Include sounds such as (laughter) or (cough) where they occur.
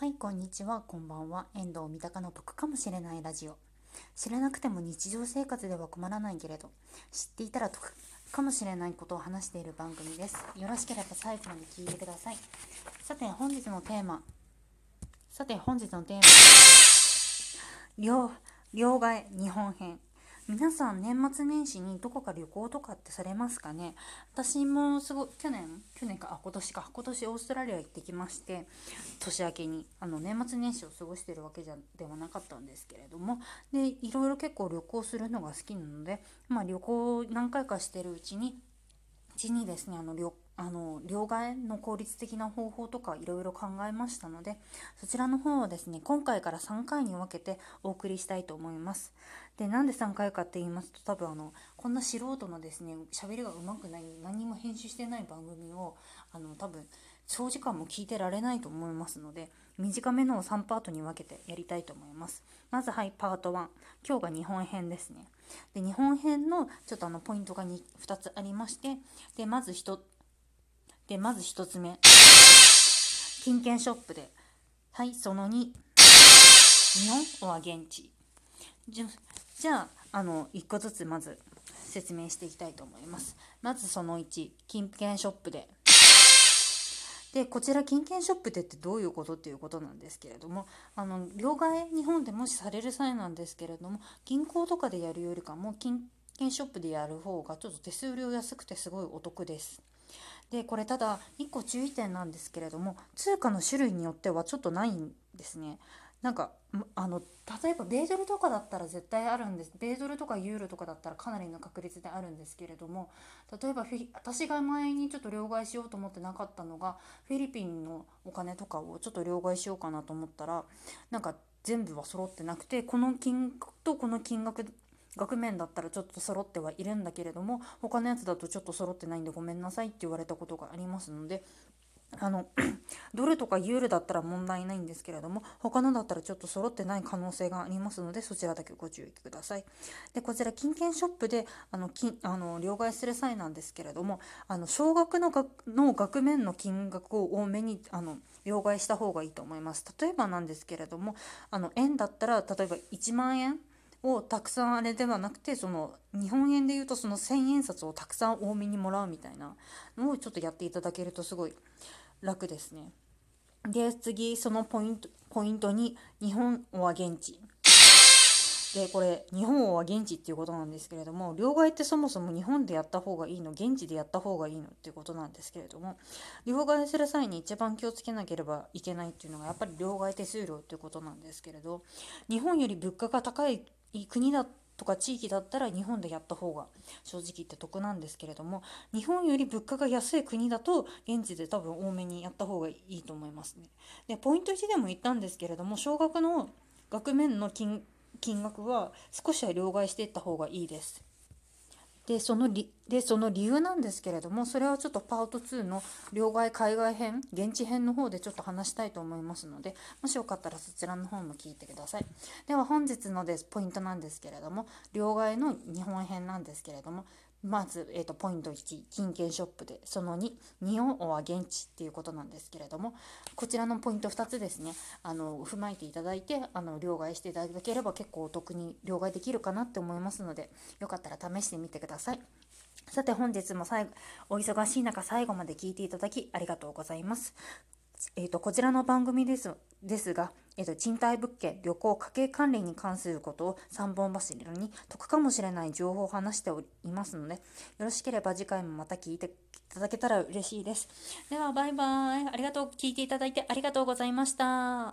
はい、こんにちは、こんばんは。遠藤三鷹の僕かもしれないラジオ。知らなくても日常生活では困らないけれど、知っていたら得かもしれないことを話している番組です。よろしければ最後まで聞いてください。さて、本日のテーマ。さて、本日のテーマ。両、両替日本編。皆さん年末年始にどこか旅行とかってされますかね？私もすごい去年去年かあ今年か。今年オーストラリア行ってきまして年明けにあの年末年始を過ごしてるわけじゃではなかったんですけれども。でいろいろ結構旅行するのが好きなので、まあ、旅行何回かしてるうちにうちにですねあの旅あの両替の効率的な方法とかいろいろ考えましたのでそちらの方をですね今回から3回に分けてお送りしたいと思います。でなんで3回かって言いますと多分あのこんな素人のですね喋りがうまくない何も編集してない番組をあの多分長時間も聞いてられないと思いますので短めのを3パートに分けてやりたいと思います。まずはいパート1今日が日本編ですね。で日本編のちょっとあのポイントが 2, 2つありましてでまず1で、まず1つ目。金券ショップで。はい、その2。日本は現地。じゃ、じゃあ、あの、1個ずつまず説明していきたいと思います。まずその1、金券ショップで。で、こちら金券ショップでってどういうことっていうことなんですけれども、あの、両替日本でもしされる際なんですけれども、銀行とかでやるよりかも、金券ショップでやる方がちょっと手数料安くてすごいお得です。でこれただ1個注意点なんですけれども通貨の種類によってはちょっとないんですね。なんかあの例えば米ドルとかだったら絶対あるんです米ドルとかユーロとかだったらかなりの確率であるんですけれども例えば私が前にちょっと両替しようと思ってなかったのがフィリピンのお金とかをちょっと両替しようかなと思ったらなんか全部は揃ってなくてこの金額とこの金額額面だったらちょっと揃ってはいるんだけれども他のやつだとちょっと揃ってないんでごめんなさいって言われたことがありますのであの (clears throat) ドルとかユーロだったら問題ないんですけれども他のだったらちょっと揃ってない可能性がありますのでそちらだけご注意ください。でこちら金券ショップであの金あの両替する際なんですけれどもあの少額の額の額面の金額を多めにあの両替した方がいいと思います。例えばなんですけれどもあの円だったら例えば1万円をたくさんあれではなくてその日本円でいうとその1,000円札をたくさん多めにもらうみたいなのをちょっとやっていただけるとすごい楽ですね。で次そのポイントポイントに日本は現地でこれ日本は現地っていうことなんですけれども両替ってそもそも日本でやった方がいいの現地でやった方がいいのっていうことなんですけれども両替する際に一番気をつけなければいけないっていうのがやっぱり両替手数料っていうことなんですけれど日本より物価が高いい国だとか地域だったら日本でやった方が正直言って得なんですけれども日本より物価が安い国だと現地で多分多めにやった方がいいと思いますね。でポイント1でも言ったんですけれども少額の額面の金金額は少しは両替していった方がいいです。でその理でその理由なんですけれどもそれはちょっとパート2の両替海外編現地編の方でちょっと話したいと思いますのでもしよかったらそちらの方も聞いてください。では本日のですポイントなんですけれども両替の日本編なんですけれどもまず、えーと、ポイント1金券ショップでその2日本は現地っていうことなんですけれどもこちらのポイント2つですねあの踏まえていただいてあの両替していただければ結構お得に両替できるかなって思いますのでよかったら試してみてください。さて本日も最後お忙しい中最後まで聞いていただきありがとうございます。えーと、こちらの番組ですですが、えーと、賃貸物件、旅行、家計管理に関することを3本柱に得かもしれない情報を話しておりますので、よろしければ次回もまた聞いていただけたら嬉しいです。では、バイバイ。ありがとう。聞いていただいてありがとうございました。